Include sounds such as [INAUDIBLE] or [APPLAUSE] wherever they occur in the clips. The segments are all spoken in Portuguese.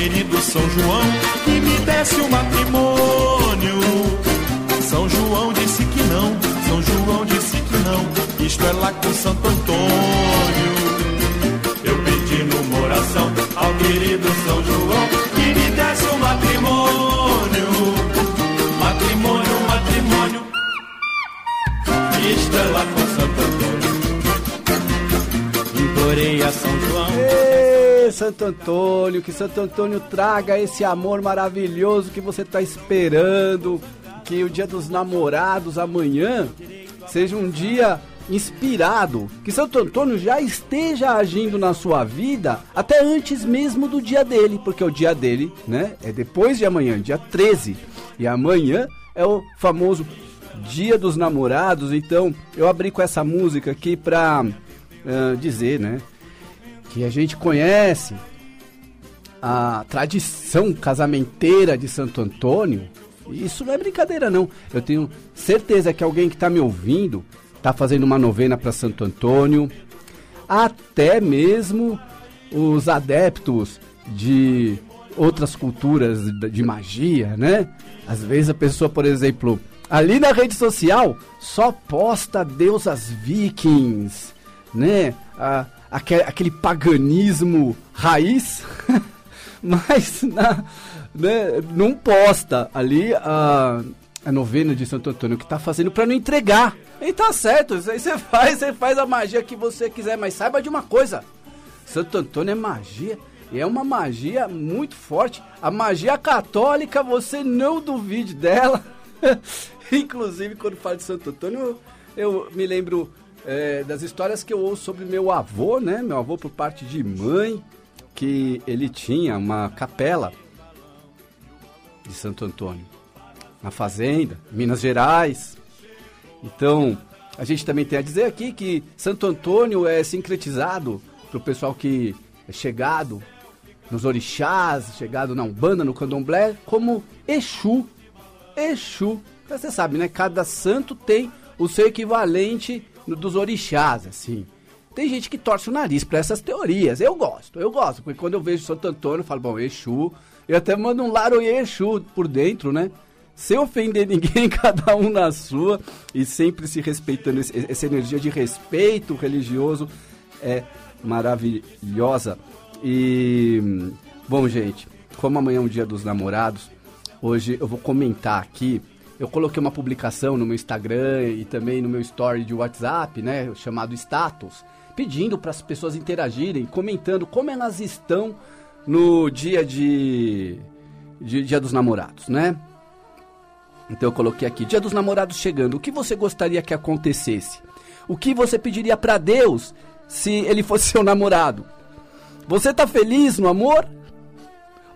querido São João que me desse o matrimônio. São João disse que não, São João disse que não, isto é lá com Santo Antônio. Eu pedi numa oração ao querido São João que me desse o matrimônio. Matrimônio, matrimônio, isto é lá com Santo Antônio. Implorei a São João. Santo Antônio, que Santo Antônio traga esse amor maravilhoso que você está esperando. Que o dia dos namorados amanhã seja um dia inspirado. Que Santo Antônio já esteja agindo na sua vida até antes mesmo do dia dele, porque o dia dele, né, é depois de amanhã, dia 13. E amanhã é o famoso Dia dos Namorados. Então, eu abri com essa música aqui pra ah, dizer, né, que a gente conhece a tradição casamenteira de Santo Antônio, isso não é brincadeira não. Eu tenho certeza que alguém que está me ouvindo está fazendo uma novena para Santo Antônio, até mesmo os adeptos de outras culturas de magia, né? Às vezes a pessoa, por exemplo, ali na rede social só posta deusas vikings, né? Ah, aque- aquele paganismo raiz, [LAUGHS] mas na- né, não posta ali a, a novena de Santo Antônio que tá fazendo para não entregar. E tá certo, aí você faz, você faz a magia que você quiser, mas saiba de uma coisa: Santo Antônio é magia. E é uma magia muito forte. A magia católica, você não duvide dela. [LAUGHS] Inclusive, quando falo de Santo Antônio, eu, eu me lembro é, das histórias que eu ouço sobre meu avô, né? Meu avô por parte de mãe, que ele tinha uma capela de Santo Antônio na fazenda, Minas Gerais. Então, a gente também tem a dizer aqui que Santo Antônio é sincretizado para o pessoal que é chegado nos orixás, chegado na Umbanda, no Candomblé, como Exu. Exu. Você sabe, né? Cada santo tem o seu equivalente dos orixás, assim. Tem gente que torce o nariz para essas teorias. Eu gosto, eu gosto, porque quando eu vejo Santo Antônio, eu falo, bom, Exu. Eu até mando um Laroye Exu por dentro, né? Sem ofender [LAUGHS] ninguém, cada um na sua, e sempre se respeitando. Essa energia de respeito religioso é maravilhosa. E, bom, gente, como amanhã é um dia dos namorados, hoje eu vou comentar aqui. Eu coloquei uma publicação no meu Instagram e também no meu story de WhatsApp, né, chamado status, pedindo para as pessoas interagirem, comentando como elas estão no dia de, de Dia dos Namorados, né? Então eu coloquei aqui, Dia dos Namorados chegando, o que você gostaria que acontecesse? O que você pediria para Deus se ele fosse seu namorado? Você tá feliz no amor?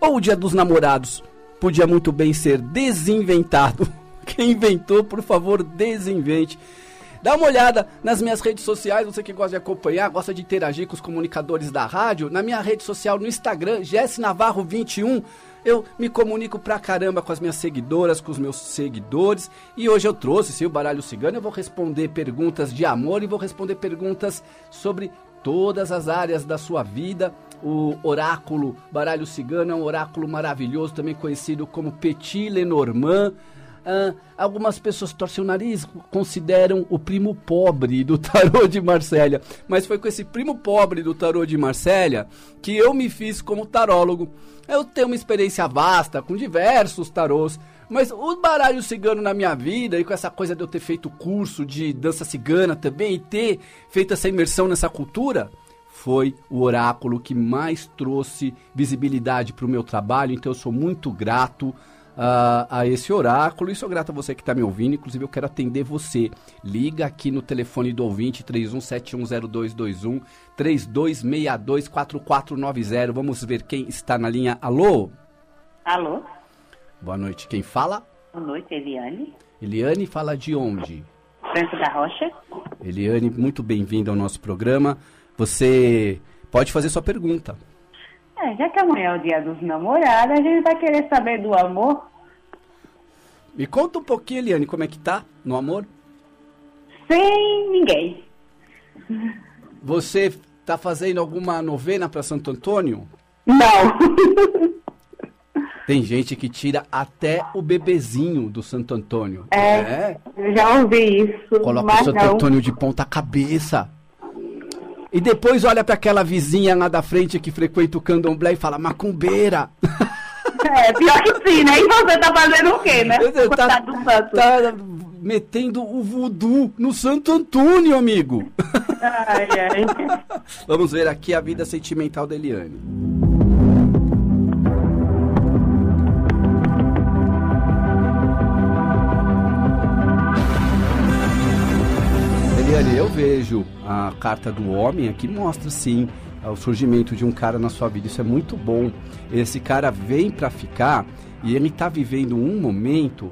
Ou o Dia dos Namorados podia muito bem ser desinventado? [LAUGHS] Quem inventou, por favor, desinvente. Dá uma olhada nas minhas redes sociais, você que gosta de acompanhar, gosta de interagir com os comunicadores da rádio. Na minha rede social, no Instagram, Jess Navarro 21, eu me comunico pra caramba com as minhas seguidoras, com os meus seguidores. E hoje eu trouxe, sim, o Baralho Cigano. Eu vou responder perguntas de amor e vou responder perguntas sobre todas as áreas da sua vida. O oráculo Baralho Cigano é um oráculo maravilhoso, também conhecido como Petit Lenormand. Algumas pessoas torcem o nariz, consideram o primo pobre do tarô de Marsella. Mas foi com esse primo pobre do tarô de Marsella que eu me fiz como tarólogo. Eu tenho uma experiência vasta com diversos tarôs. Mas o baralho cigano na minha vida, e com essa coisa de eu ter feito curso de dança cigana também, e ter feito essa imersão nessa cultura, foi o oráculo que mais trouxe visibilidade para o meu trabalho. Então eu sou muito grato a, a esse oráculo e sou grato a você que está me ouvindo. Inclusive, eu quero atender você. Liga aqui no telefone do ouvinte 31710221 32624490. Vamos ver quem está na linha. Alô? Alô? Boa noite. Quem fala? Boa noite, Eliane. Eliane fala de onde? Franco da Rocha. Eliane, muito bem-vinda ao nosso programa. Você pode fazer sua pergunta. É, já que amanhã é o dia dos namorados, a gente vai querer saber do amor Me conta um pouquinho, Eliane, como é que tá no amor? sem ninguém. Você tá fazendo alguma novena para Santo Antônio? Não. Tem gente que tira até o bebezinho do Santo Antônio. É, eu já ouvi isso, Coloca o Santo não. Antônio de ponta cabeça. E depois olha para aquela vizinha lá da frente que frequenta o candomblé e fala, macumbeira. É, pior que sim, né? E você tá fazendo o quê, né? Você tá, tá metendo o voodoo no Santo Antônio, amigo. Ai, ai. [LAUGHS] Vamos ver aqui a vida sentimental da. Eliane, a carta do homem aqui mostra sim o surgimento de um cara na sua vida. Isso é muito bom. Esse cara vem para ficar e ele está vivendo um momento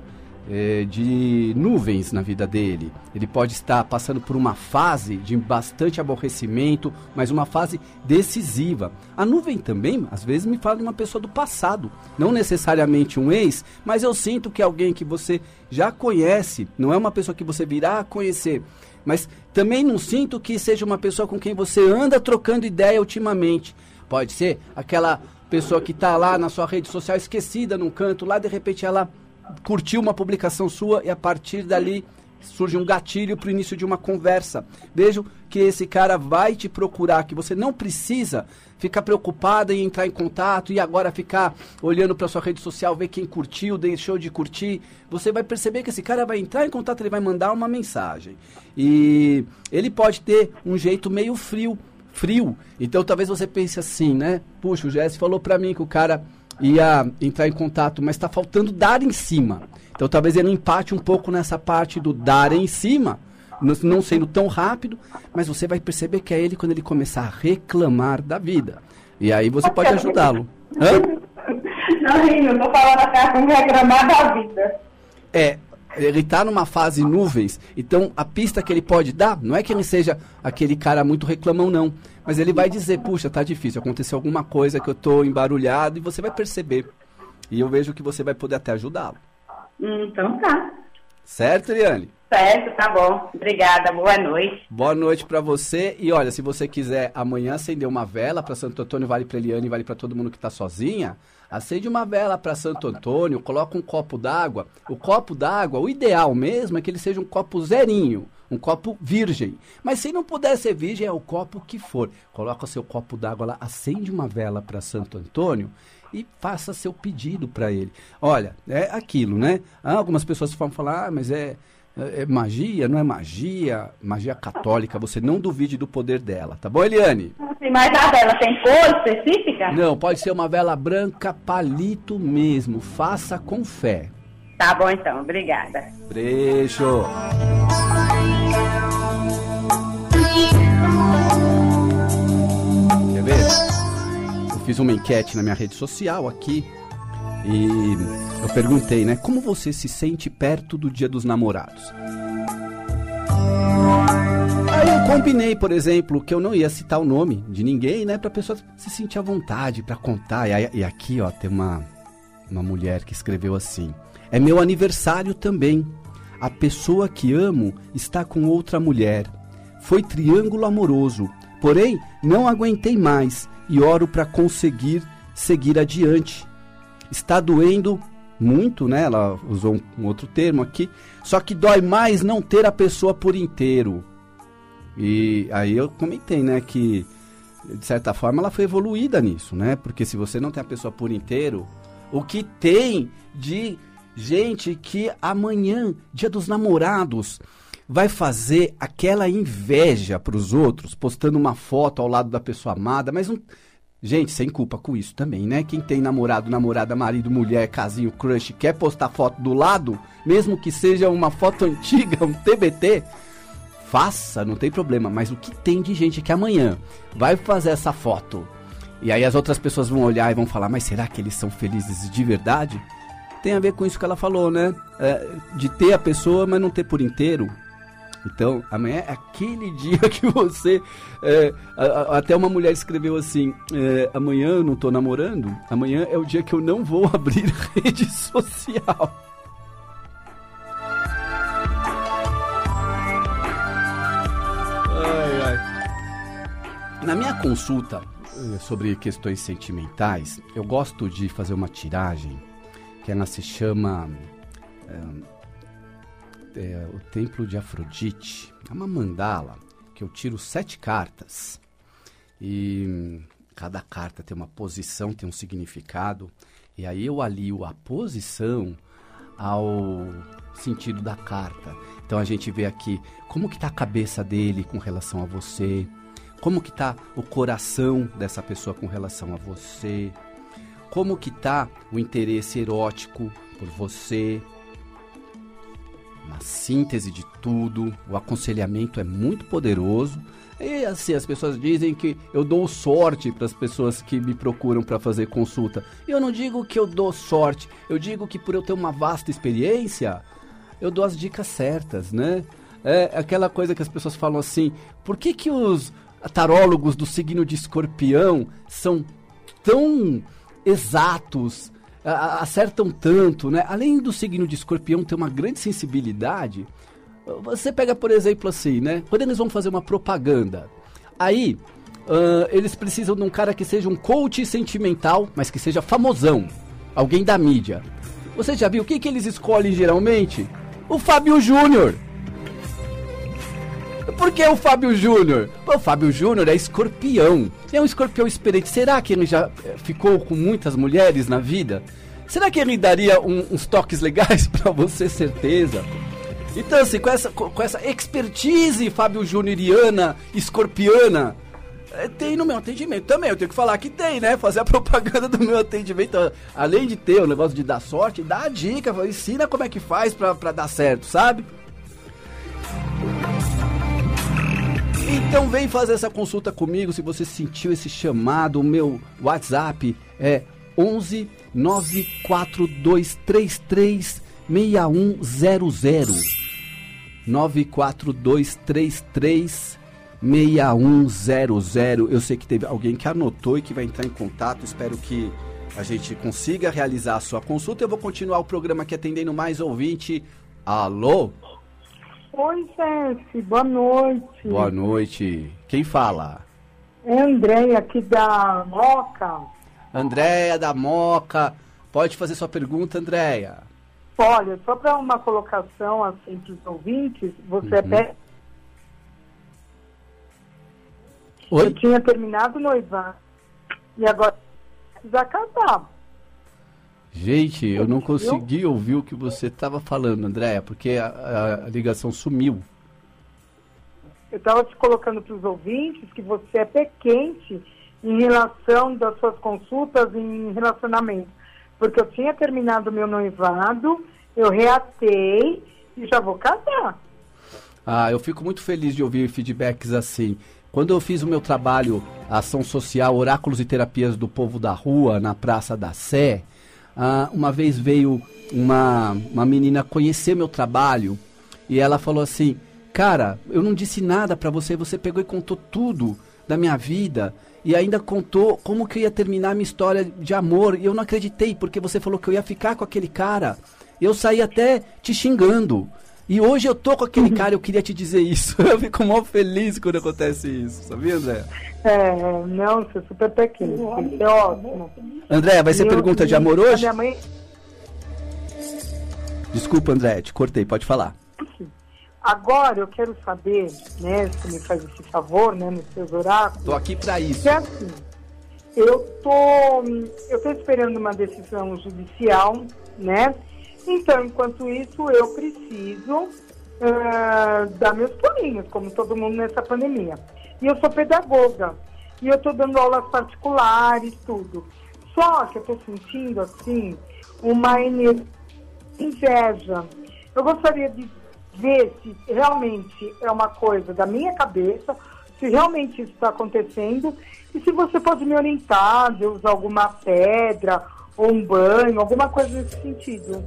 eh, de nuvens na vida dele. Ele pode estar passando por uma fase de bastante aborrecimento, mas uma fase decisiva. A nuvem também, às vezes, me fala de uma pessoa do passado, não necessariamente um ex, mas eu sinto que é alguém que você já conhece, não é uma pessoa que você virá a conhecer. Mas também não sinto que seja uma pessoa com quem você anda trocando ideia ultimamente. Pode ser aquela pessoa que está lá na sua rede social esquecida num canto, lá de repente ela curtiu uma publicação sua e a partir dali surge um gatilho para o início de uma conversa. Vejo que esse cara vai te procurar, que você não precisa ficar preocupada em entrar em contato e agora ficar olhando para sua rede social, ver quem curtiu, deixou de curtir. Você vai perceber que esse cara vai entrar em contato, ele vai mandar uma mensagem. E ele pode ter um jeito meio frio, frio. Então talvez você pense assim, né? Puxa, o Jesse falou para mim que o cara ia entrar em contato, mas está faltando dar em cima. Então talvez ele empate um pouco nessa parte do dar em cima, não- sendo tão rápido, mas você vai perceber que é ele quando ele começar a reclamar da vida. E aí você pode ajudá-lo. [LAUGHS] Não, eu tô falando até com reclamar da vida. É, ele está numa fase nuvens, então a pista que ele pode dar não é que ele seja aquele cara muito reclamão, não. Mas ele vai dizer, puxa, tá difícil, aconteceu alguma coisa que eu tô embarulhado e você vai perceber. E eu vejo que você vai poder até ajudá-lo. Então tá. Certo, Eliane? Certo, tá bom. Obrigada, boa noite. Boa noite pra você. E olha, se você quiser amanhã acender uma vela para Santo Antônio, vale pra Eliane, vale pra todo mundo que tá sozinha. Acende uma vela para Santo Antônio, coloca um copo d'água. O copo d'água, o ideal mesmo é que ele seja um copo zerinho, um copo virgem. Mas se não puder ser virgem, é o copo que for. Coloca seu copo d'água lá, acende uma vela para Santo Antônio e faça seu pedido para ele. Olha, é aquilo, né? Ah, Algumas pessoas vão falar, ah, mas é, é é magia, não é magia, magia católica, você não duvide do poder dela, tá bom, Eliane? Mas a vela tem cor específica? Não, pode ser uma vela branca palito mesmo, faça com fé. Tá bom então, obrigada. Beijo. Quer ver? Eu fiz uma enquete na minha rede social aqui e eu perguntei, né? Como você se sente perto do Dia dos Namorados? Aí eu combinei, por exemplo, que eu não ia citar o nome de ninguém, né? Pra pessoa se sentir à vontade pra contar. E, aí- e aqui, ó, tem uma, uma mulher que escreveu assim: É meu aniversário também. A pessoa que amo está com outra mulher. Foi triângulo amoroso. Porém, não aguentei mais e oro para conseguir seguir adiante. Está doendo muito, né? Ela usou um, outro termo aqui. Só que dói mais não ter a pessoa por inteiro. E aí eu comentei, né, que de certa forma ela foi evoluída nisso, né? Porque se você não tem a pessoa por inteiro, o que tem de gente que amanhã, dia dos namorados, vai fazer aquela inveja para os outros, postando uma foto ao lado da pessoa amada, mas não Gente, sem culpa com isso também, né? Quem tem namorado, namorada, marido, mulher, casinho, crush, quer postar foto do lado, mesmo que seja uma foto [LAUGHS] antiga, um TBT, faça, não tem problema. Mas o que tem de gente que amanhã vai fazer essa foto e aí as outras pessoas vão olhar e vão falar, mas será que eles são felizes de verdade? Tem a ver com isso que ela falou, né? É, de ter a pessoa, mas não ter por inteiro. Então, amanhã é aquele [LAUGHS] dia que você. é, a- a- até uma mulher escreveu assim: é, amanhã eu não tô namorando, amanhã é o dia que eu não vou [LAUGHS] abrir [LAUGHS] rede social. Ai, ai. Na minha consulta, eh, sobre questões sentimentais, eu gosto de fazer uma tiragem que ela se chama é, é, o Templo de Afrodite. É uma mandala que eu tiro sete cartas e hum, cada carta tem uma posição, tem um significado e aí eu alio a posição ao sentido da carta. Então a gente vê aqui como que está a cabeça dele com relação a você, como que está o coração dessa pessoa com relação a você, como que está o interesse erótico por você. Uma síntese de tudo, o aconselhamento é muito poderoso. E assim, as pessoas dizem que eu dou sorte para as pessoas que me procuram para fazer consulta. Eu não digo que eu dou sorte, eu digo que por eu ter uma vasta experiência, eu dou as dicas certas, né? É aquela coisa que as pessoas falam assim: por que, que os tarólogos do signo de escorpião são tão exatos, acertam tanto, né? Além do signo de escorpião ter uma grande sensibilidade, você pega, por exemplo, assim, né? Quando eles vão fazer uma propaganda, aí uh, eles precisam de um cara que seja um coach sentimental, mas que seja famosão, alguém da mídia. Você já viu o que, que eles escolhem geralmente? o Fábio Júnior. Por que o Fábio Júnior? O Fábio Júnior é escorpião. É um escorpião experiente. Será que ele já eh, ficou com muitas mulheres na vida? Será que ele daria um, uns toques legais [LAUGHS] para você, certeza? Então, assim, com essa, com essa expertise Fábio Júnioriana, escorpiana, é, tem no meu atendimento também. Eu tenho que falar que tem, né? Fazer a propaganda do meu atendimento. Além de ter o negócio de dar sorte, dá a dica, ensina como é que faz pra, pra dar certo, sabe? Então vem fazer essa consulta comigo se você sentiu esse chamado. O meu WhatsApp é 11 94233 6100 94233 6100. Eu sei que teve alguém que anotou e que vai entrar em contato. Espero que a gente consiga realizar a sua consulta. Eu vou continuar o programa aqui atendendo mais ouvinte. Alô? Oi, gente. Boa noite. Boa noite. Quem fala? É Andréia, aqui da Moca. Andréia da Moca. Pode fazer sua pergunta, Andréia. Olha, só para uma colocação assim para os ouvintes, você uhum. é Oi? Eu tinha terminado noivado e agora precisa casar. Gente, eu não consegui ouvir o que você estava falando, Andréia, porque a, a, ligação sumiu. Eu estava te colocando para os ouvintes que você é pé quente em relação das suas consultas em relacionamento. Porque eu tinha terminado o meu noivado, eu reatei e já vou casar. Ah, eu fico muito feliz de ouvir feedbacks assim. Quando eu fiz o meu trabalho, ação social, oráculos e terapias do povo da rua, na Praça da Sé, uh, uma vez veio uma, uma menina conhecer meu trabalho e ela falou assim: Cara, eu não disse nada para você, você pegou e contou tudo da minha vida e ainda contou como que eu ia terminar a minha história de amor. E eu não acreditei, porque você falou que eu ia ficar com aquele cara. Eu saí até te xingando. E hoje eu tô com aquele cara, eu queria te dizer isso. [LAUGHS] Eu fico mó feliz quando acontece isso, sabia, André? É, não, você é super pequeno. Isso é ótimo. André, vai ser eu, pergunta de amor hoje? Minha mãe... Desculpa, André, te cortei, pode falar. Agora eu quero saber, né, se me faz esse favor, né, nos seus oráculos. Tô aqui para isso. É assim, eu tô, eu tô esperando uma decisão judicial, né, então, enquanto isso, eu preciso uh, dar meus pulinhos, como todo mundo nessa pandemia. E eu sou pedagoga. E eu estou dando aulas particulares, tudo. Só que eu estou sentindo, assim, uma inveja. Eu gostaria de ver se realmente é uma coisa da minha cabeça, se realmente isso está acontecendo, e se você pode me orientar de usar alguma pedra ou um banho, alguma coisa nesse sentido.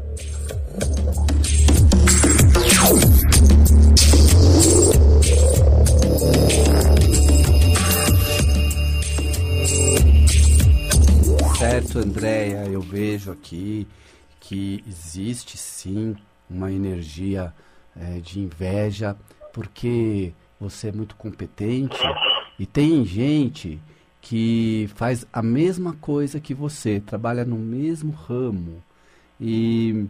Certo, Andréia, eu vejo aqui que existe sim uma energia é, de inveja, porque você é muito competente e tem gente que faz a mesma coisa que você, trabalha no mesmo ramo e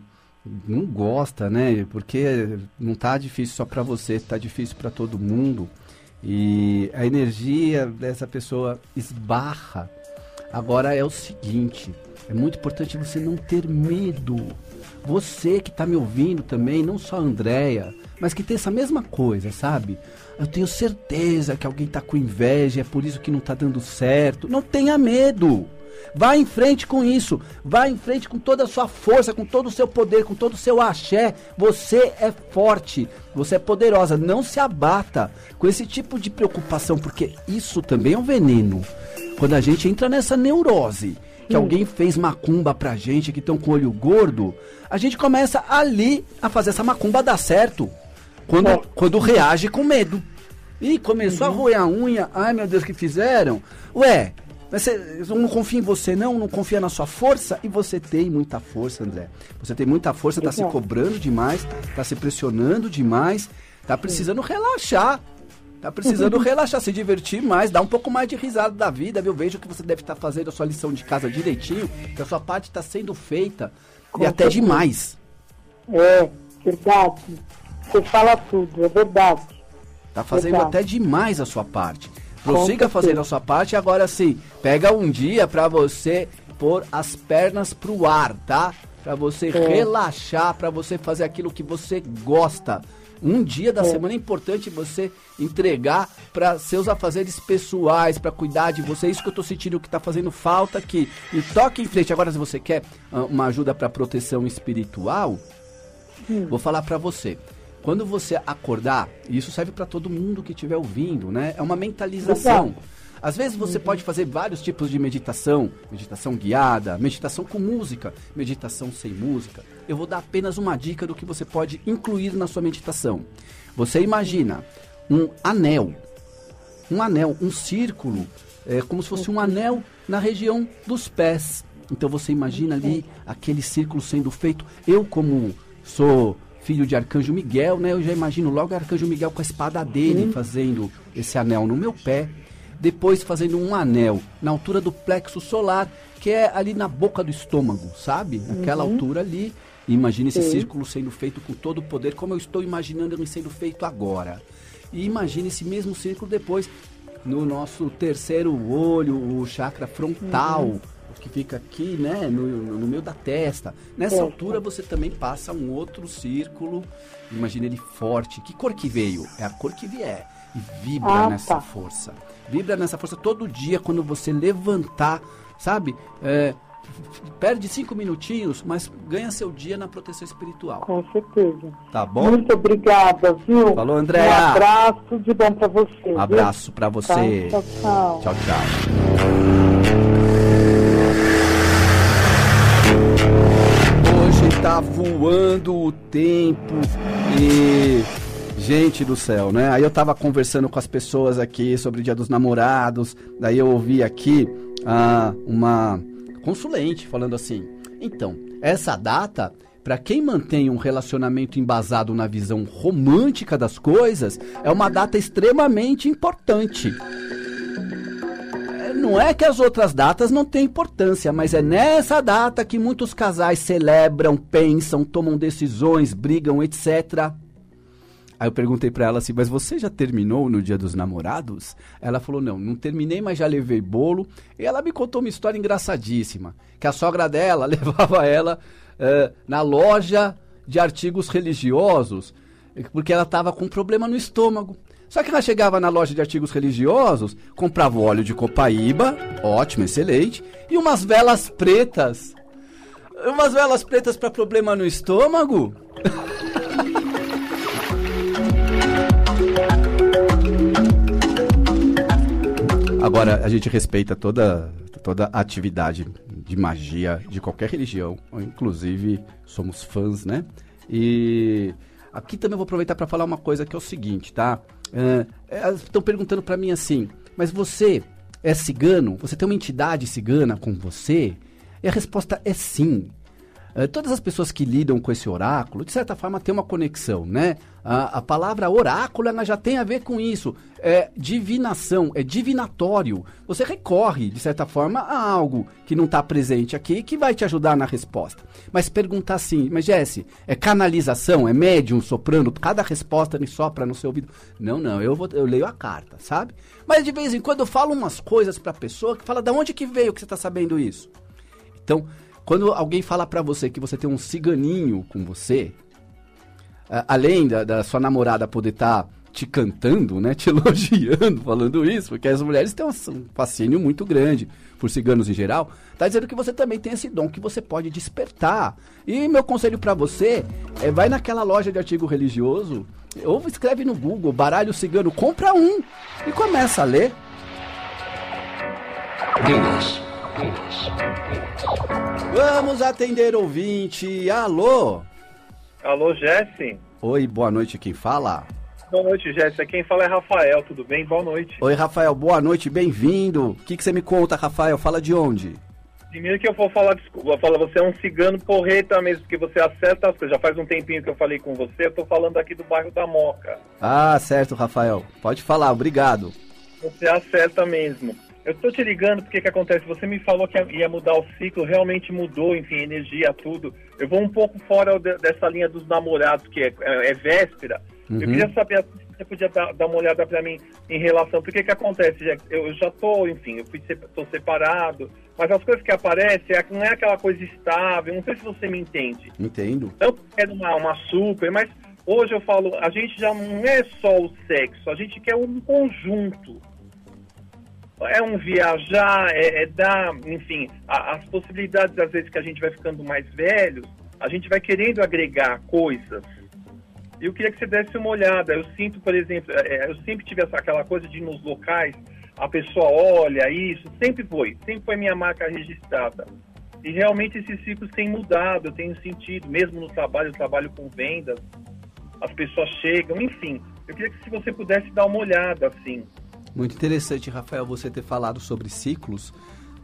não gosta, né? Porque não tá difícil só para você, tá difícil para todo mundo. E a energia dessa pessoa esbarra. Agora é o seguinte, é muito importante você não ter medo. Você que está me ouvindo também, não só a Andrea, mas que tem essa mesma coisa, sabe? Eu tenho certeza que alguém está com inveja, é por isso que não está dando certo. Não tenha medo. Vá em frente com isso. Vá em frente com toda a sua força, com todo o seu poder, com todo o seu axé. Você é forte. Você é poderosa. Não se abata com esse tipo de preocupação, porque isso também é um veneno. Quando a gente entra nessa neurose, que hum. alguém fez macumba pra gente que estão com olho gordo, a gente começa ali a fazer essa macumba dar certo. Quando, quando reage com medo. E começou uhum. a roer a unha. Ai meu Deus, que fizeram? Ué, você não confia em você não, não confia na sua força e você tem muita força, André. Você tem muita força, está se cobrando demais, está se pressionando demais, está precisando relaxar. Tá precisando [LAUGHS] relaxar, se divertir mais, dar um pouco mais de risada da vida. Eu vejo que você deve estar tá fazendo a sua lição de casa direitinho, que a sua parte está sendo feita Com e até demais. É, verdade. Você fala tudo, é verdade. Tá fazendo verdade. até demais a sua parte. Prossiga fazendo a sua parte. Agora sim, pega um dia para você pôr as pernas pro ar, tá? Para você é. relaxar, para você fazer aquilo que você gosta. Um dia da é. semana é importante você entregar para seus afazeres pessoais, para cuidar de você. Isso que eu tô sentindo que tá fazendo falta aqui. E toque em frente. Agora, se você quer uh, uma ajuda para proteção espiritual, hum. vou falar para você. Quando você acordar, e isso serve para todo mundo que estiver ouvindo, né? É uma mentalização. Às vezes você uhum. pode fazer vários tipos de meditação, meditação guiada, meditação com música, meditação sem música. Eu vou dar apenas uma dica do que você pode incluir na sua meditação. Você imagina um anel, um anel, um círculo, é como se fosse um anel na região dos pés. Então você imagina ali aquele círculo sendo feito. Eu como sou filho de Arcanjo Miguel, né? Eu já imagino logo Arcanjo Miguel com a espada dele uhum. fazendo esse anel no meu pé. Depois fazendo um anel na altura do plexo solar, que é ali na boca do estômago, sabe? Naquela uhum. altura ali. imagine esse círculo sendo feito com todo o poder, como eu estou imaginando ele sendo feito agora. E imagine esse mesmo círculo depois no nosso terceiro olho, o chakra frontal. Uhum que fica aqui, né, no, no meio da testa. Nessa é. altura você também passa um outro círculo. Imagina ele forte. Que cor que veio? É a cor que vier. E vibra ah, nessa tá. força. Vibra nessa força todo dia quando você levantar, sabe? É, perde cinco minutinhos, mas ganha seu dia na proteção espiritual. Com certeza. Tá bom? Muito obrigada, viu? Falou, André. Um abraço de bom para você. Um abraço para você. Tchau, tchau. Tchau, tchau. Tá voando o tempo e gente do céu, né? Aí eu tava conversando com as pessoas aqui sobre o Dia dos Namorados, daí eu ouvi aqui ah, uma consulente falando assim: "Então, essa data para quem mantém um relacionamento embasado na visão romântica das coisas, é uma data extremamente importante não é que as outras datas não têm importância, mas é nessa data que muitos casais celebram, pensam, tomam decisões, brigam, etc. Aí eu perguntei para ela assim, mas você já terminou no dia dos namorados? Ela falou, não, não terminei, mas já levei bolo. E ela me contou uma história engraçadíssima, que a sogra dela [LAUGHS] levava ela uh, na loja de artigos religiosos, porque ela estava com um problema no estômago. Só que ela chegava na loja de artigos religiosos, comprava óleo de copaíba, ótimo, excelente, e umas velas pretas. Umas velas pretas para problema no estômago. [LAUGHS] Agora, a gente respeita toda, toda atividade de magia de qualquer religião, inclusive somos fãs, né? E aqui também vou aproveitar para falar uma coisa que é o seguinte, tá? Estão é, perguntando para mim assim, mas você é cigano? Você tem uma entidade cigana com você? E a resposta é sim. Eh, todas as pessoas que lidam com esse oráculo, de certa forma, tem uma conexão, né? A, a palavra oráculo ela já tem a ver com isso. É divinação, é divinatório. Você recorre, de certa forma, a algo que não está presente aqui que vai te ajudar na resposta. Mas perguntar assim, mas Jesse, é canalização, é médium soprando, cada resposta me sopra no seu ouvido. Não, não, eu, vou, eu leio a carta, sabe? Mas de vez em quando eu falo umas coisas para a pessoa que fala, da onde que veio que você está sabendo isso? Então, quando alguém fala para você que você tem um ciganinho com você, além da, da, sua namorada poder estar tá te cantando, né, te [LAUGHS] elogiando, falando isso, porque as mulheres têm um, fascínio muito grande por ciganos em geral, tá dizendo que você também tem esse dom que você pode despertar. E meu conselho para você é vai naquela loja de artigo religioso, ou escreve no Google baralho cigano, compra um e começa a ler. Deus. Vamos atender ouvinte. Alô? Alô, Jesse? Oi, boa noite, quem fala? Boa noite, Jesse. Quem fala é Rafael, tudo bem? Boa noite. Oi, Rafael, boa noite, bem-vindo. O que, que você me conta, Rafael? Fala de onde? Primeiro que eu vou falar, desculpa, vou falar, você é um cigano porreta mesmo, porque você acerta as coisas. Já faz um tempinho que eu falei com você, eu tô falando aqui do bairro da Moca. Ah, certo, Rafael. Pode falar, obrigado. Você acerta mesmo. Eu tô te ligando porque que acontece? Você me falou que ia mudar o ciclo, realmente mudou, enfim, energia, tudo. Eu vou um pouco fora dessa linha dos namorados, que é, é, é véspera. Uhum. Eu queria saber se você podia dar, dar uma olhada para mim em relação. Porque que acontece, Jack? Eu já tô, enfim, eu fui, tô separado, mas as coisas que aparecem é, não é aquela coisa estável. Não sei se você me entende. Entendo. Eu quero uma, uma super, mas hoje eu falo, a gente já não é só o sexo, a gente quer um conjunto é um viajar, é, é dar, enfim, a, as possibilidades, às vezes, que a gente vai ficando mais velho, a gente vai querendo agregar coisas. Eu queria que você desse uma olhada. Eu sinto, por exemplo, é, é, eu sempre tive essa, aquela coisa de ir nos locais, a pessoa olha isso, sempre foi, sempre foi minha marca registrada. E realmente esses ciclos têm mudado, eu tenho sentido, mesmo no trabalho, eu trabalho com vendas, as pessoas chegam, enfim. Eu queria que se você pudesse dar uma olhada, assim, muito interessante, Rafael, você ter falado sobre ciclos.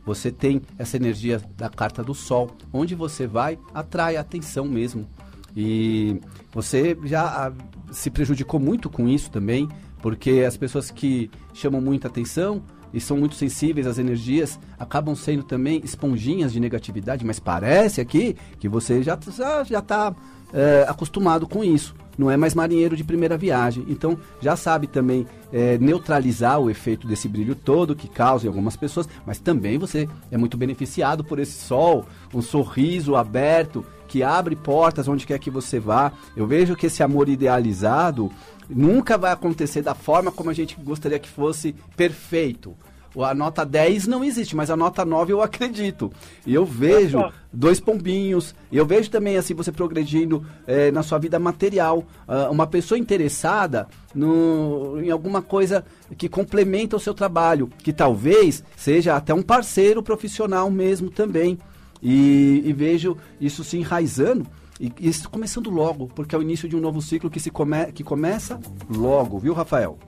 Você tem essa energia da carta do Sol. Onde você vai, atrai atenção mesmo. E você já ah, se prejudicou muito com isso também, porque as pessoas que chamam muita atenção e são muito sensíveis às energias acabam sendo também esponjinhas de negatividade, mas parece aqui que você já está já, é, acostumado com isso não é mais marinheiro de primeira viagem. Então já sabe também é, neutralizar o efeito desse brilho todo que causa em algumas pessoas, mas também você é muito beneficiado por esse sol, um sorriso aberto que abre portas onde quer que você vá. Eu vejo que esse amor idealizado nunca vai acontecer da forma como a gente gostaria que fosse perfeito. A nota 10 não existe, mas a nota 9 eu acredito. E eu vejo dois pombinhos. E eu vejo também assim você progredindo é, na sua vida material. Uh, uma pessoa interessada no, em alguma coisa que complementa o seu trabalho, que talvez seja até um parceiro profissional mesmo também. E, e vejo isso se enraizando. E isso começando logo, porque é o início de um novo ciclo que, se come, que começa logo, viu, Rafael?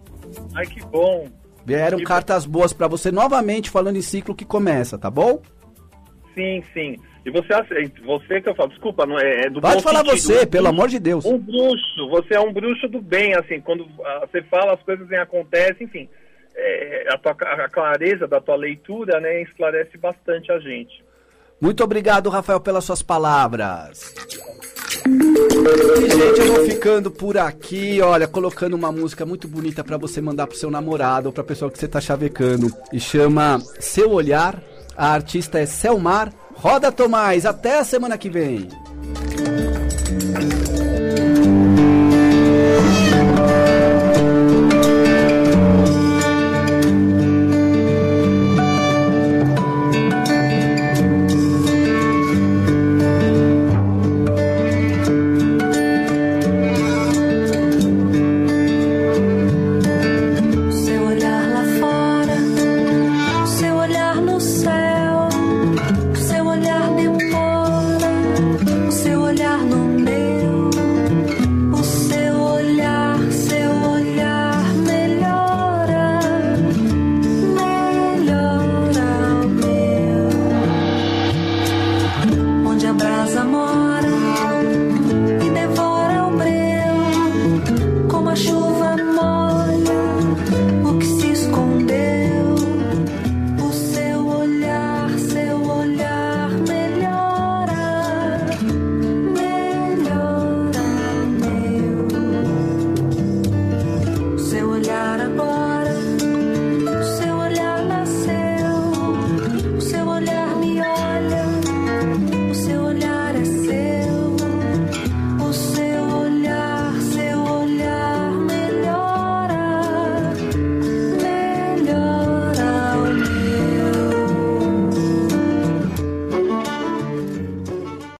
Ai, que bom. Vieram que cartas boas para você novamente falando em ciclo que começa, tá bom? Sim, sim. E você, você que eu falo, desculpa, não é, é do Pode falar sentido, você, um pelo amor de Deus. Um bruxo, você é um bruxo do bem, assim, quando uh, você fala as coisas nem acontecem, enfim. É, a, tua, a clareza da tua leitura, né, esclarece bastante a gente. Muito obrigado, Rafael, pelas suas palavras. E, gente, eu vou ficando por aqui, olha, colocando uma música muito bonita para você mandar pro seu namorado ou pra pessoa que você tá chavecando. E chama Seu Olhar. A artista é Selmar. Roda Tomás, até a semana que vem.